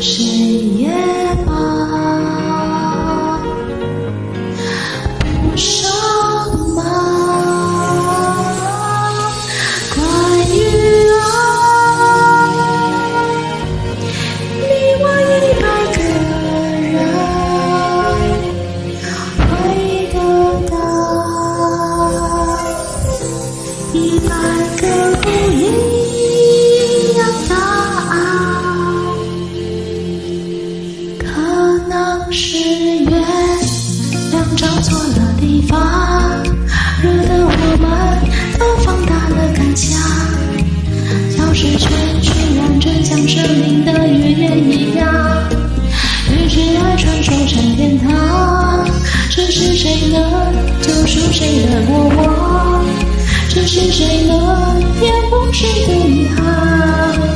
谁也。天堂，这是谁能救赎？谁的过往？这是谁能填补谁的？遗憾？